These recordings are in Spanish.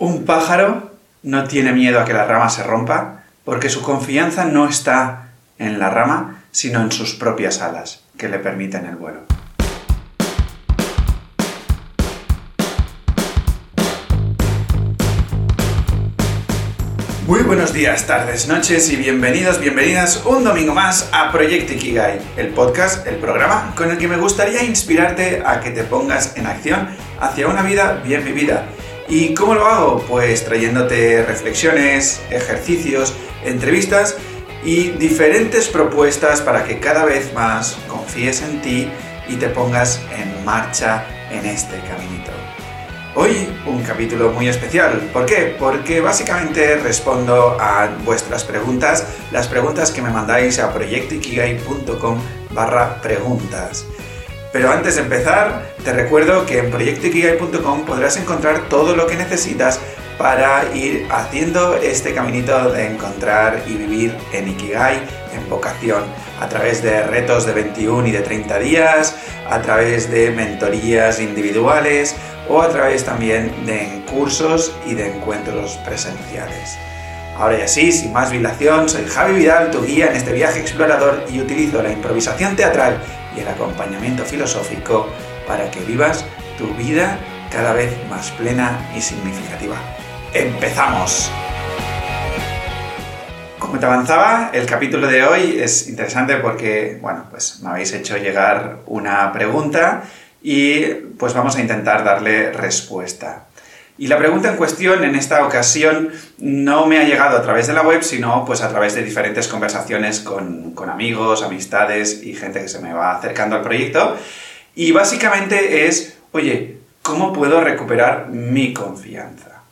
Un pájaro no tiene miedo a que la rama se rompa porque su confianza no está en la rama, sino en sus propias alas, que le permiten el vuelo. Muy buenos días, tardes, noches y bienvenidos, bienvenidas un domingo más a Proyecto Ikigai, el podcast, el programa con el que me gustaría inspirarte a que te pongas en acción hacia una vida bien vivida ¿Y cómo lo hago? Pues trayéndote reflexiones, ejercicios, entrevistas y diferentes propuestas para que cada vez más confíes en ti y te pongas en marcha en este caminito. Hoy un capítulo muy especial. ¿Por qué? Porque básicamente respondo a vuestras preguntas, las preguntas que me mandáis a proyectoikigai.com barra preguntas. Pero antes de empezar, te recuerdo que en proyectoikigai.com podrás encontrar todo lo que necesitas para ir haciendo este caminito de encontrar y vivir en Ikigai, en vocación, a través de retos de 21 y de 30 días, a través de mentorías individuales o a través también de cursos y de encuentros presenciales. Ahora ya sí, sin más dilación, soy Javi Vidal, tu guía en este viaje explorador y utilizo la improvisación teatral y el acompañamiento filosófico para que vivas tu vida cada vez más plena y significativa. ¡Empezamos! Como te avanzaba, el capítulo de hoy es interesante porque, bueno, pues me habéis hecho llegar una pregunta y pues vamos a intentar darle respuesta. Y la pregunta en cuestión en esta ocasión no me ha llegado a través de la web, sino pues a través de diferentes conversaciones con, amigos, amistades y gente que se me va acercando al proyecto. Y básicamente es, oye, ¿cómo puedo recuperar mi confianza?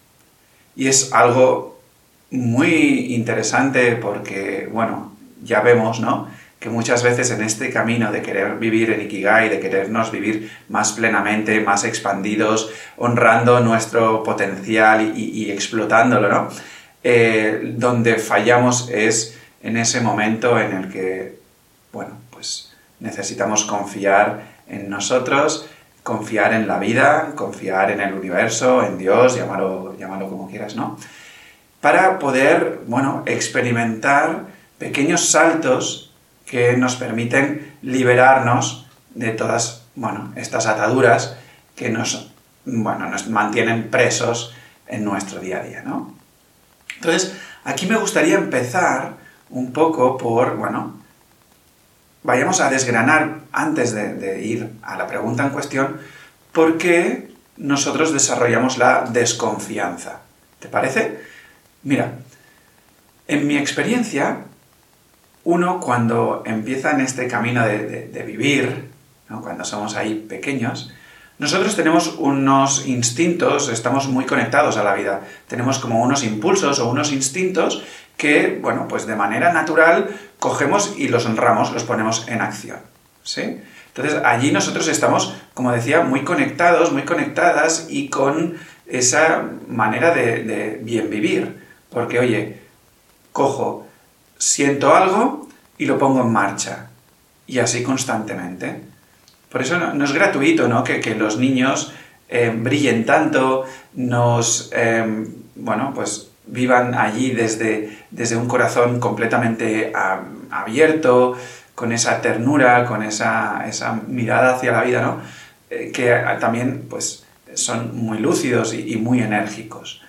Y es algo muy interesante porque, bueno, ya vemos, ¿no? Que muchas veces en este camino de querer vivir en Ikigai, de querernos vivir más plenamente, más expandidos, honrando nuestro potencial y, explotándolo, ¿no? Eh, donde fallamos es en ese momento en el que, bueno, pues necesitamos confiar en nosotros, confiar en la vida, confiar en el universo, en Dios, llámalo, como quieras, ¿no? Para poder, bueno, experimentar pequeños saltos que nos permiten liberarnos de todas bueno, estas ataduras que nos, bueno, nos mantienen presos en nuestro día a día. ¿no? Entonces, aquí me gustaría empezar un poco por, bueno, vayamos a desgranar antes de, de ir a la pregunta en cuestión, por qué nosotros desarrollamos la desconfianza. ¿Te parece? Mira, en mi experiencia, uno cuando empieza en este camino de, vivir, cuando somos ahí pequeños, nosotros tenemos unos instintos, estamos muy conectados a la vida, tenemos como unos impulsos o unos instintos que, bueno, pues de manera natural cogemos y los honramos, los ponemos en acción, ¿sí? Entonces allí nosotros estamos, como decía, muy conectados, muy conectadas y con esa manera de, de bien vivir, porque oye, cojo siento algo y lo pongo en marcha. Y así constantemente. Por eso no, es gratuito ¿no? que, los niños eh, brillen tanto, nos, em, bueno, pues vivan allí desde, desde un corazón completamente abierto, con esa ternura, con esa, mirada hacia la vida, ¿no? Eh, que también pues, son muy lúcidos y muy enérgicos.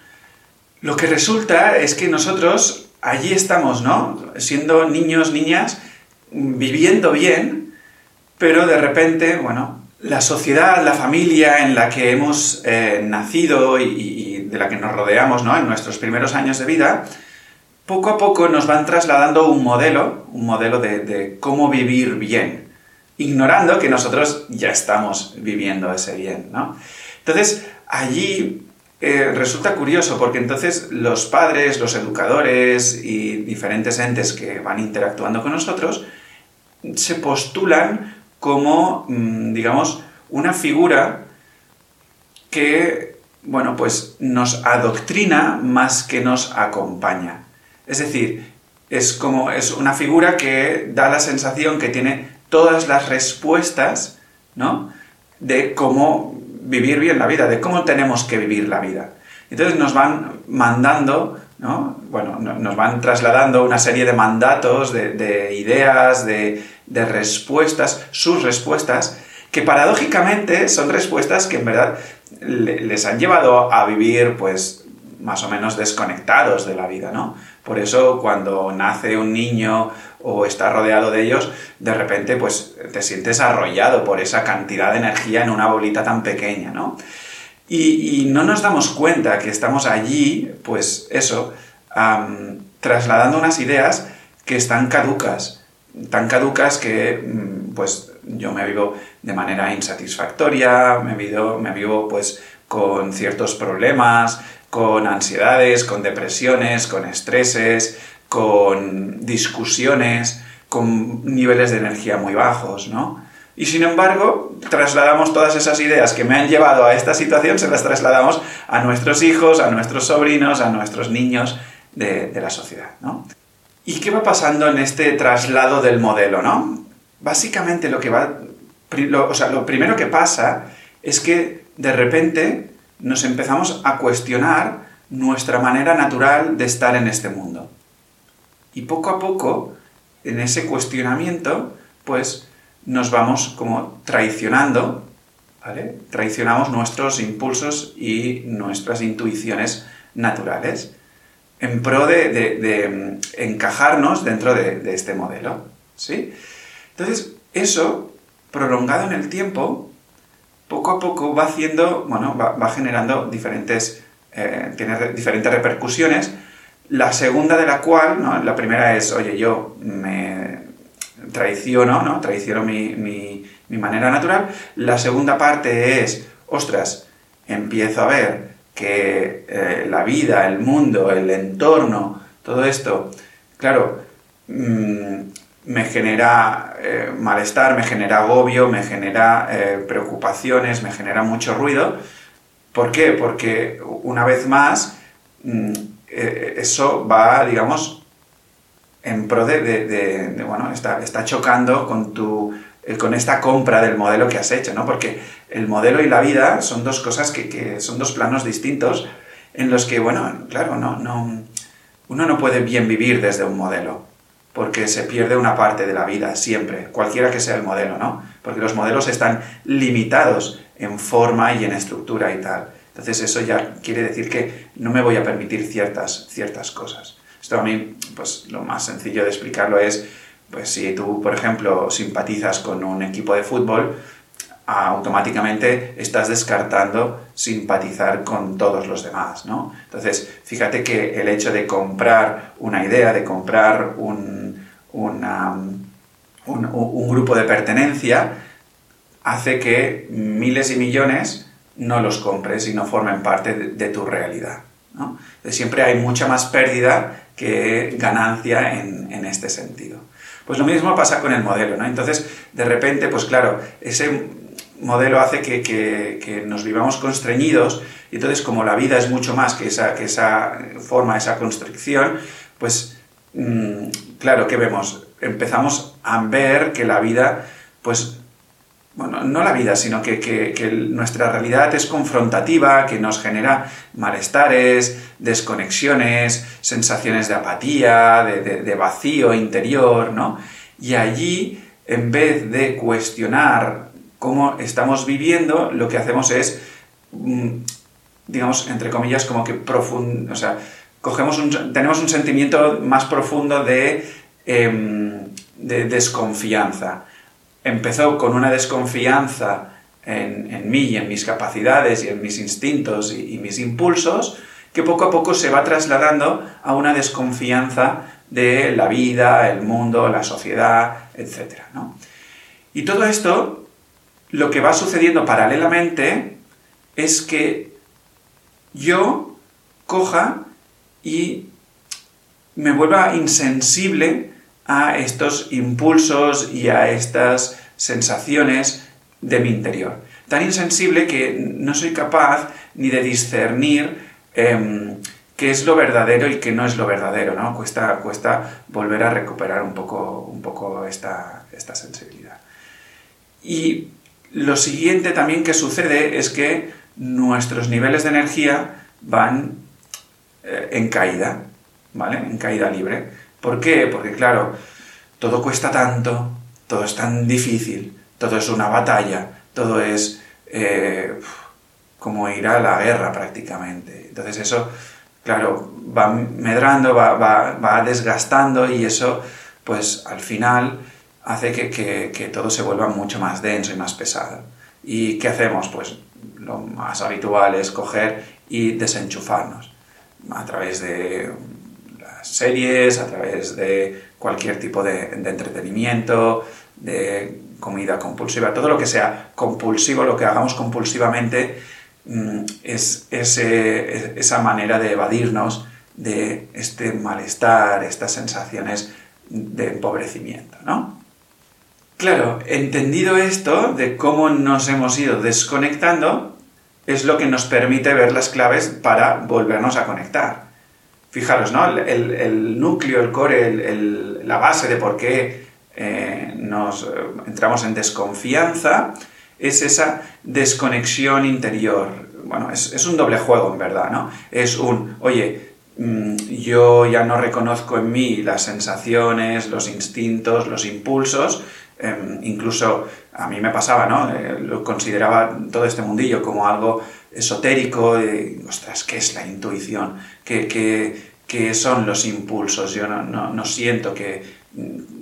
Lo que resulta es que nosotros allí estamos, ¿no? Siendo niños, niñas, viviendo bien, pero de repente, bueno, la sociedad, la familia en la que hemos eh, nacido y, de la que nos rodeamos, ¿no? En nuestros primeros años de vida, poco a poco nos van trasladando un modelo, un modelo de, de cómo vivir bien, ignorando que nosotros ya estamos viviendo ese bien, ¿no? Entonces, allí eh, resulta curioso porque entonces los padres, los educadores y diferentes entes que van interactuando con nosotros se postulan como, mm, digamos, una figura que, bueno, pues nos adoctrina más que nos acompaña. Es decir, es como, es una figura que da la sensación que tiene todas las respuestas, ¿no? De cómo vivir bien la vida, de cómo tenemos que vivir la vida. Entonces nos van mandando, ¿no? Bueno, nos van trasladando una serie de mandatos, de, ideas, de, de respuestas, sus respuestas, que paradójicamente son respuestas que en verdad les han llevado a vivir pues más o menos desconectados de la vida, ¿no? Por eso cuando nace un niño o está rodeado de ellos, de repente pues te sientes arrollado por esa cantidad de energía en una bolita tan pequeña, ¿no? Y, no nos damos cuenta que estamos allí, pues eso, trasladando unas ideas que están caducas, tan caducas que mm, pues yo me vivo de manera insatisfactoria, me vivo, me vivo pues con ciertos problemas, con ansiedades, con depresiones, con estreses, con discusiones, con niveles de energía muy bajos, ¿no? Y sin embargo, trasladamos todas esas ideas que me han llevado a esta situación, se las trasladamos a nuestros hijos, a nuestros sobrinos, a nuestros niños de, la sociedad, ¿no? ¿Y qué va pasando en este traslado del modelo, no? Básicamente lo que va... o sea, lo primero que pasa es que de repente nos empezamos a cuestionar nuestra manera natural de estar en este mundo. Y poco a poco, en ese cuestionamiento, pues nos vamos como traicionando, ¿vale? Traicionamos nuestros impulsos y nuestras intuiciones naturales en pro de, encajarnos dentro de, este modelo, ¿sí? Entonces, eso, prolongado en el tiempo, poco a poco va haciendo, bueno, va, generando diferentes, eh, tiene diferentes repercusiones. La segunda de la cual, ¿no? la primera es, oye, yo me traiciono, ¿no? Traiciono mi, mi, manera natural. La segunda parte es, ostras, empiezo a ver que eh, la vida, el mundo, el entorno, todo esto, claro, mm, me genera eh, malestar, me genera agobio, me genera eh, preocupaciones, me genera mucho ruido. ¿Por qué? Porque una vez más mm, eh, eso va, digamos, en pro de, bueno, está, chocando con tu con esta compra del modelo que has hecho, ¿no? Porque el modelo y la vida son dos cosas que, que son dos planos distintos en los que, bueno, claro, no, no, uno no puede bien vivir desde un modelo porque se pierde una parte de la vida siempre, cualquiera que sea el modelo, ¿no? Porque los modelos están limitados en forma y en estructura y tal. Entonces eso ya quiere decir que no me voy a permitir ciertas, ciertas cosas. Esto a mí, pues lo más sencillo de explicarlo es, pues si tú, por ejemplo, simpatizas con un equipo de fútbol, automáticamente estás descartando simpatizar con todos los demás, ¿no? Entonces, fíjate que el hecho de comprar una idea, de comprar un, un, grupo de pertenencia, hace que miles y millones no los compres y no formen parte de, tu realidad. ¿no? siempre hay mucha más pérdida que ganancia en, en, este sentido. Pues lo mismo pasa con el modelo, ¿no? Entonces, de repente, pues claro, ese modelo hace que, nos vivamos constreñidos y entonces como la vida es mucho más que esa, que esa forma, esa constricción, pues mm, claro, ¿qué vemos? Empezamos a ver que la vida, pues, bueno, no la vida, sino que, nuestra realidad es confrontativa, que nos genera malestares, desconexiones, sensaciones de apatía, de, de vacío interior, ¿no? Y allí, en vez de cuestionar cómo estamos viviendo, lo que hacemos es, mm, digamos, entre comillas, como que profundo, o sea, cogemos tenemos un sentimiento más profundo de, em, de desconfianza. Empezó con una desconfianza en, mí y en mis capacidades y en mis instintos y, mis impulsos, que poco a poco se va trasladando a una desconfianza de la vida, el mundo, la sociedad, etc. Y todo esto lo que va sucediendo paralelamente es que yo coja y me vuelva insensible a estos impulsos y a estas sensaciones de mi interior. Tan insensible que no soy capaz ni de discernir em, qué es lo verdadero y qué no es lo verdadero, ¿no? Cuesta, cuesta volver a recuperar un poco, un poco esta, esta sensibilidad. Y lo siguiente también que sucede es que nuestros niveles de energía van eh, en caída, ¿vale? En caída libre. ¿Por qué? Porque claro, todo cuesta tanto, todo es tan difícil, todo es una batalla, todo es eh, como ir a la guerra prácticamente. Entonces eso, claro, va medrando, va, desgastando y eso, pues al final hace que, todo se vuelva mucho más denso y más pesado. ¿Y qué hacemos? Pues lo más habitual es coger y desenchufarnos a través de las series, a través de cualquier tipo de, entretenimiento, de comida compulsiva, todo lo que sea compulsivo, lo que hagamos compulsivamente, mm, es esa manera de evadirnos de este malestar, estas sensaciones de empobrecimiento, ¿no? Claro, entendido esto de cómo nos hemos ido desconectando, es lo que nos permite ver las claves para volvernos a conectar. Fijaros, ¿no? El, núcleo, el core, la base de por qué eh, nos eh, entramos en desconfianza, es esa desconexión interior. Bueno, es, un doble juego, en verdad, ¿no? Es un, oye, mm, yo ya no reconozco en mí las sensaciones, los instintos, los impulsos, em, incluso a mí me pasaba, ¿no? Eh, lo consideraba todo este mundillo como algo esotérico, ostras, ¿qué es la intuición? ¿Qué, qué, son los impulsos? Yo no siento que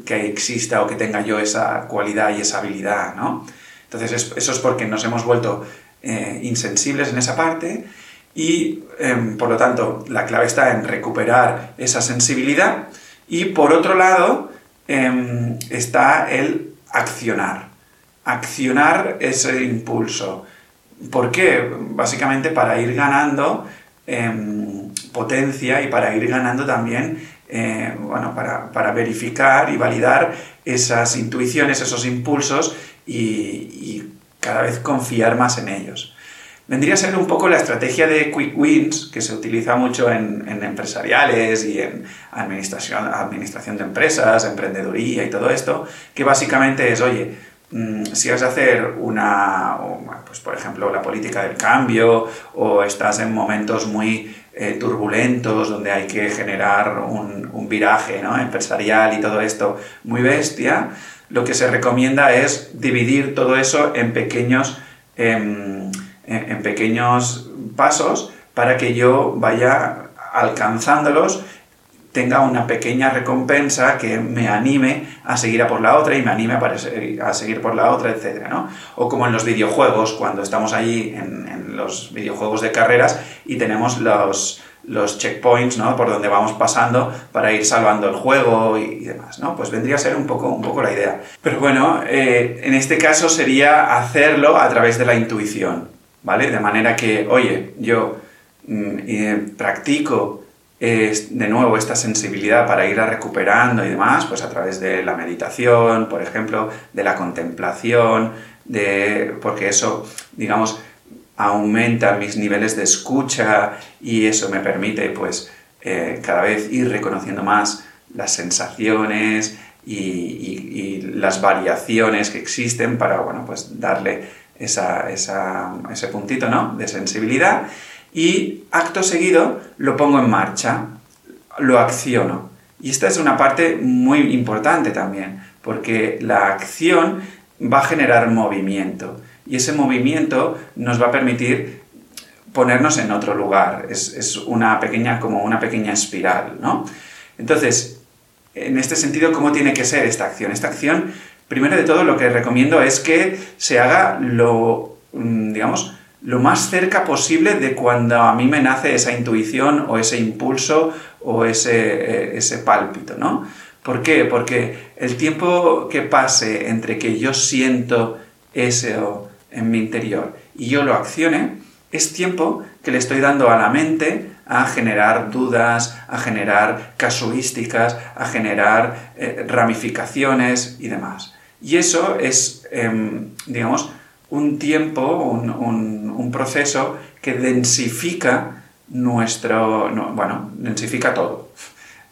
que exista o que tenga yo esa cualidad y esa habilidad, ¿no? Entonces eso es porque nos hemos vuelto eh, insensibles en esa parte y em, por lo tanto la clave está en recuperar esa sensibilidad y por otro lado em, está el accionar, accionar ese impulso. ¿Por qué? Básicamente para ir ganando em, potencia y para ir ganando también eh, bueno, para, verificar y validar esas intuiciones, esos impulsos y, cada vez confiar más en ellos. Vendría a ser un poco la estrategia de quick wins que se utiliza mucho en, empresariales y en administración, administración de empresas, emprendeduría y todo esto, que básicamente es, oye, mm, si vas a hacer una, pues por ejemplo, la política del cambio o estás en momentos muy eh, turbulentos, donde hay que generar un, viraje ¿no? empresarial y todo esto muy bestia, lo que se recomienda es dividir todo eso en pequeños, em, en pequeños pasos para que yo vaya alcanzándolos tenga una pequeña recompensa que me anime a seguir a por la otra y me anime a, seguir por la otra, etc. ¿no? O como en los videojuegos, cuando estamos allí en, los videojuegos de carreras y tenemos los, los checkpoints ¿no? por donde vamos pasando para ir salvando el juego y, demás. ¿no? Pues vendría a ser un poco, un poco la idea. Pero bueno, eh, en este caso sería hacerlo a través de la intuición. ¿Vale? De manera que, oye, yo mm, eh, practico de nuevo esta sensibilidad para ir recuperando y demás, pues a través de la meditación, por ejemplo, de la contemplación, de, porque eso, digamos, aumenta mis niveles de escucha y eso me permite, pues, eh, cada vez ir reconociendo más las sensaciones y, las variaciones que existen para, bueno, pues darle ese puntito, ¿no? De sensibilidad y acto seguido lo pongo en marcha, lo acciono. Y esta es una parte muy importante también, porque la acción va a generar movimiento y ese movimiento nos va a permitir ponernos en otro lugar. Es, una pequeña, como una pequeña espiral, ¿no? Entonces, en este sentido, ¿cómo tiene que ser esta acción? Esta acción, primero de todo, lo que recomiendo es que se haga lo, mm, digamos, lo más cerca posible de cuando a mí me nace esa intuición o ese impulso o ese, eh, ese pálpito, ¿no? ¿Por qué? Porque el tiempo que pase entre que yo siento eso en mi interior y yo lo accione, es tiempo que le estoy dando a la mente a generar dudas, a generar casuísticas, a generar eh, ramificaciones y demás. Y eso es, em, digamos, un tiempo, un, proceso que densifica nuestro, bueno, densifica todo.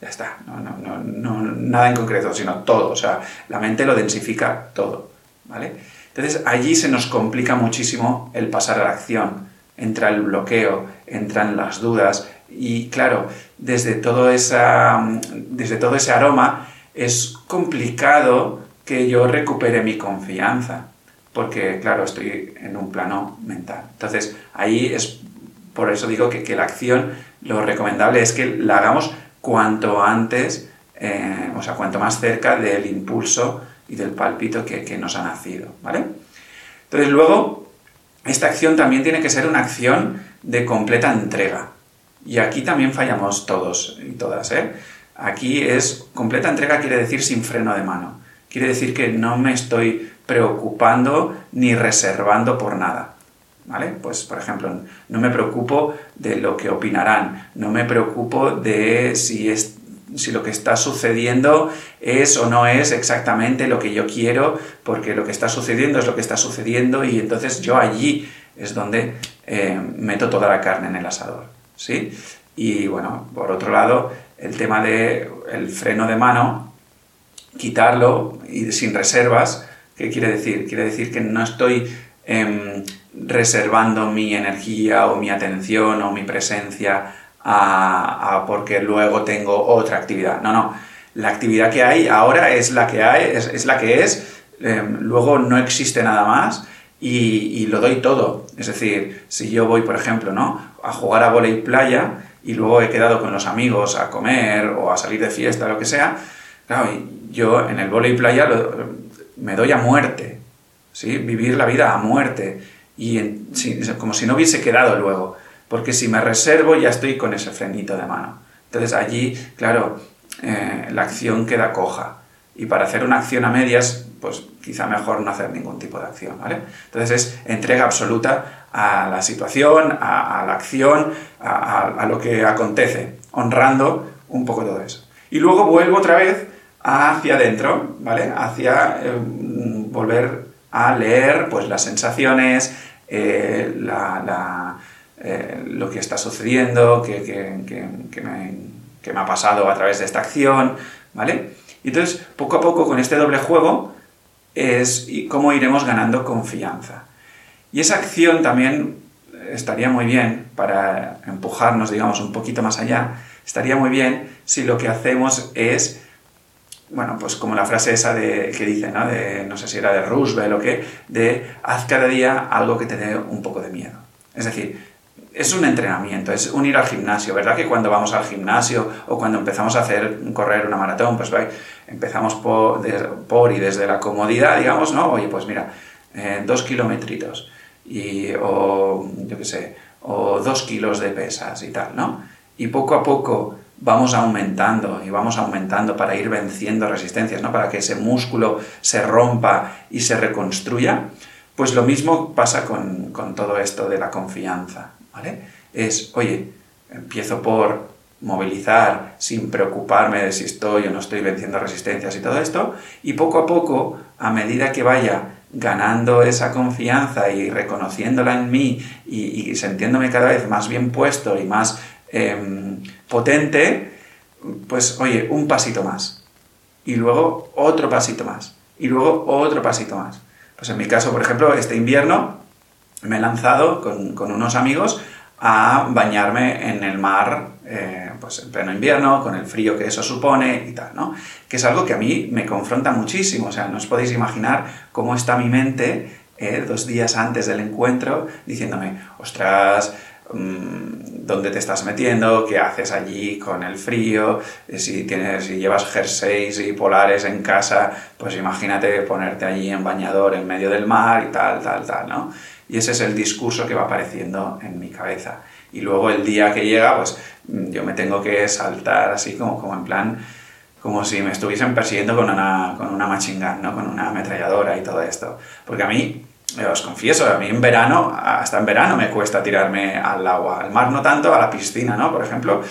Ya está, no, nada en concreto, sino todo. O sea, la mente lo densifica todo. ¿vale? Entonces allí se nos complica muchísimo el pasar a la acción. entra el bloqueo, entran las dudas y claro, desde todo, esa, desde todo ese aroma es complicado que yo recupere mi confianza, porque claro, estoy en un plano mental. Entonces, ahí es, por eso digo que, que la acción, lo recomendable es que la hagamos cuanto antes, eh, o sea, cuanto más cerca del impulso y del palpito que, que nos ha nacido, ¿vale? Entonces, luego, esta acción también tiene que ser una acción de completa entrega. Y aquí también fallamos todos y todas, ¿eh? Aquí es completa entrega quiere decir sin freno de mano. Quiere decir que no me estoy preocupando ni reservando por nada. ¿Vale? Pues, por ejemplo, no me preocupo de lo que opinarán, no me preocupo de si, es, si lo que está sucediendo es o no es exactamente lo que yo quiero, porque lo que está sucediendo es lo que está sucediendo y entonces yo allí es donde eh, meto toda la carne en el asador. ¿sí? Y bueno, por otro lado, el tema del el freno de mano, quitarlo y sin reservas, ¿qué quiere decir? Quiere decir que no estoy em, reservando mi energía o mi atención o mi presencia a, porque luego tengo otra actividad. No, no. La actividad que hay ahora es la que hay, es, la que es, em, luego no existe nada más y, lo doy todo. Es decir, si yo voy, por ejemplo, ¿no? a jugar a volei playa y luego he quedado con los amigos a comer o a salir de fiesta, lo que sea, claro, yo en el volei playa me doy a muerte, ¿sí? Vivir la vida a muerte y como si no hubiese quedado luego, porque si me reservo ya estoy con ese frenito de mano. Entonces allí, claro, eh, la acción queda coja. Y para hacer una acción a medias, pues quizá mejor no hacer ningún tipo de acción, ¿vale? Entonces es entrega absoluta a la situación, a, la acción, a, lo que acontece, honrando un poco todo eso. Y luego vuelvo otra vez hacia adentro, ¿vale? Hacia eh, volver a leer pues las sensaciones, eh, eh, lo que está sucediendo, que, me, me ha pasado a través de esta acción, ¿vale? Y entonces, poco a poco, con este doble juego, es cómo iremos ganando confianza. Y esa acción también estaría muy bien para empujarnos, digamos, un poquito más allá. Estaría muy bien si lo que hacemos es, bueno, pues como la frase esa de, que dice, ¿no? De, no sé si era de Roosevelt o qué, de haz cada día algo que te dé un poco de miedo. Es decir, es un entrenamiento, es un ir al gimnasio, ¿verdad? Que cuando vamos al gimnasio o cuando empezamos a hacer correr una maratón, pues empezamos por, por, y desde la comodidad, digamos, ¿no? Oye, pues mira, eh, dos kilometritos y, o yo qué sé, o dos kilos de pesas y tal, ¿no? Y poco a poco vamos aumentando y vamos aumentando para ir venciendo resistencias, ¿no? Para que ese músculo se rompa y se reconstruya. Pues lo mismo pasa con, con todo esto de la confianza, ¿vale? Es, oye, empiezo por movilizar sin preocuparme de si estoy o no estoy venciendo resistencias y todo esto, y poco a poco, a medida que vaya ganando esa confianza y reconociéndola en mí y, sintiéndome cada vez más bien puesto y más em, potente, pues oye, un pasito más. Y luego otro pasito más. Y luego otro pasito más. Pues en mi caso, por ejemplo, este invierno me he lanzado con, unos amigos a bañarme en el mar eh, pues en pleno invierno, con el frío que eso supone y tal, ¿no? Que es algo que a mí me confronta muchísimo, o sea, no os podéis imaginar cómo está mi mente eh, dos días antes del encuentro diciéndome, ostras, dónde te estás metiendo, qué haces allí con el frío, eh, si, tienes, si llevas jerseys y polares en casa, pues imagínate ponerte allí en bañador en medio del mar y tal, tal, tal, ¿no? Y ese es el discurso que va apareciendo en mi cabeza. Y luego el día que llega, pues yo me tengo que saltar así como, como en plan, como si me estuviesen persiguiendo con una, con una machine ¿no? Con una ametralladora y todo esto. Porque a mí, os confieso, a mí en verano, hasta en verano me cuesta tirarme al agua. Al mar no tanto, a la piscina, ¿no? Por ejemplo.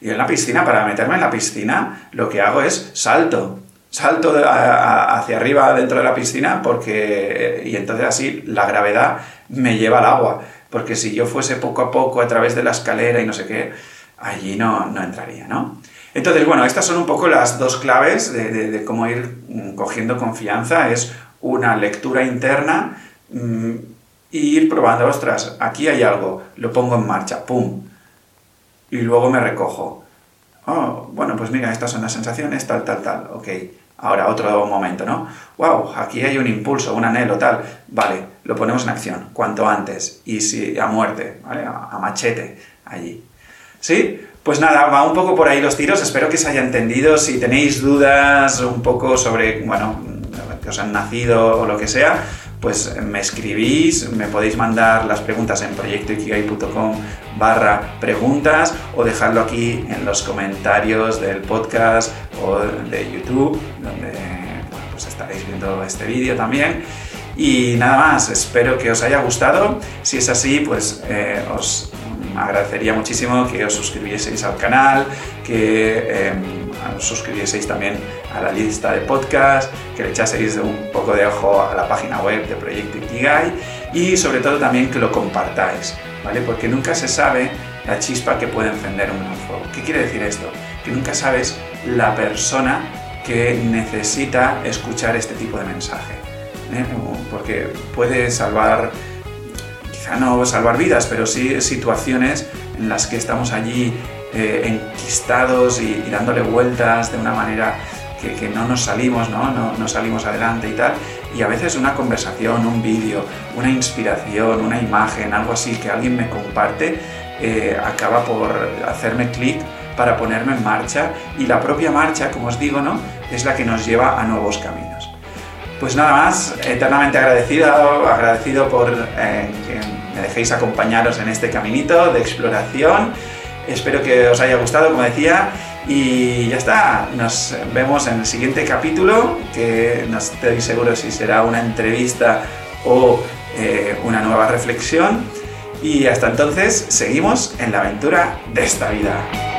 Y en la piscina, para meterme en la piscina, lo que hago es salto salto hacia arriba dentro de la piscina porque y entonces así la gravedad me lleva al agua porque si yo fuese poco a poco a través de la escalera y no sé qué allí no, no entraría no entonces bueno estas son un poco las dos claves de, cómo ir mm, cogiendo confianza es una lectura interna mm, y ir probando, ostras, aquí hay algo, lo pongo en marcha, ¡pum! Y luego me recojo. Oh, bueno, pues mira, estas son las sensaciones, tal, tal, tal, ok. Ahora otro momento, ¿no? ¡Wow! Aquí hay un impulso, un anhelo, tal. Vale, lo ponemos en acción, cuanto antes. Y si a muerte, ¿vale? A, machete, allí. ¿Sí? Pues nada, va un poco por ahí los tiros. Espero que se haya entendido. Si tenéis dudas un poco sobre, bueno, que os han nacido o lo que sea, pues me escribís, me podéis mandar las preguntas en proyectoikigai.com barra preguntas o dejarlo aquí en los comentarios del podcast o de YouTube, donde pues estaréis viendo este vídeo también. Y nada más, espero que os haya gustado. Si es así, pues eh, os agradecería muchísimo que os suscribieseis al canal, que em, os suscribieseis también a la lista de podcast, que le echaseis un poco de ojo a la página web de Proyecto Ikigai y sobre todo también que lo compartáis, ¿vale? Porque nunca se sabe la chispa que puede encender un fuego. ¿Qué quiere decir esto? Que nunca sabes la persona que necesita escuchar este tipo de mensaje. ¿eh? Porque puede salvar, quizá no salvar vidas, pero sí situaciones en las que estamos allí eh, enquistados y, dándole vueltas de una manera que, no nos salimos, ¿no? ¿no? salimos adelante y tal. Y a veces una conversación, un vídeo, una inspiración, una imagen, algo así que alguien me comparte, eh, acaba por hacerme clic para ponerme en marcha y la propia marcha, como os digo, ¿no? es la que nos lleva a nuevos caminos. Pues nada más, eternamente agradecido, agradecido por eh, que me dejéis acompañaros en este caminito de exploración Espero que os haya gustado, como decía. Y ya está, nos vemos en el siguiente capítulo, que no estoy seguro si será una entrevista o eh, una nueva reflexión. Y hasta entonces, seguimos en la aventura de esta vida.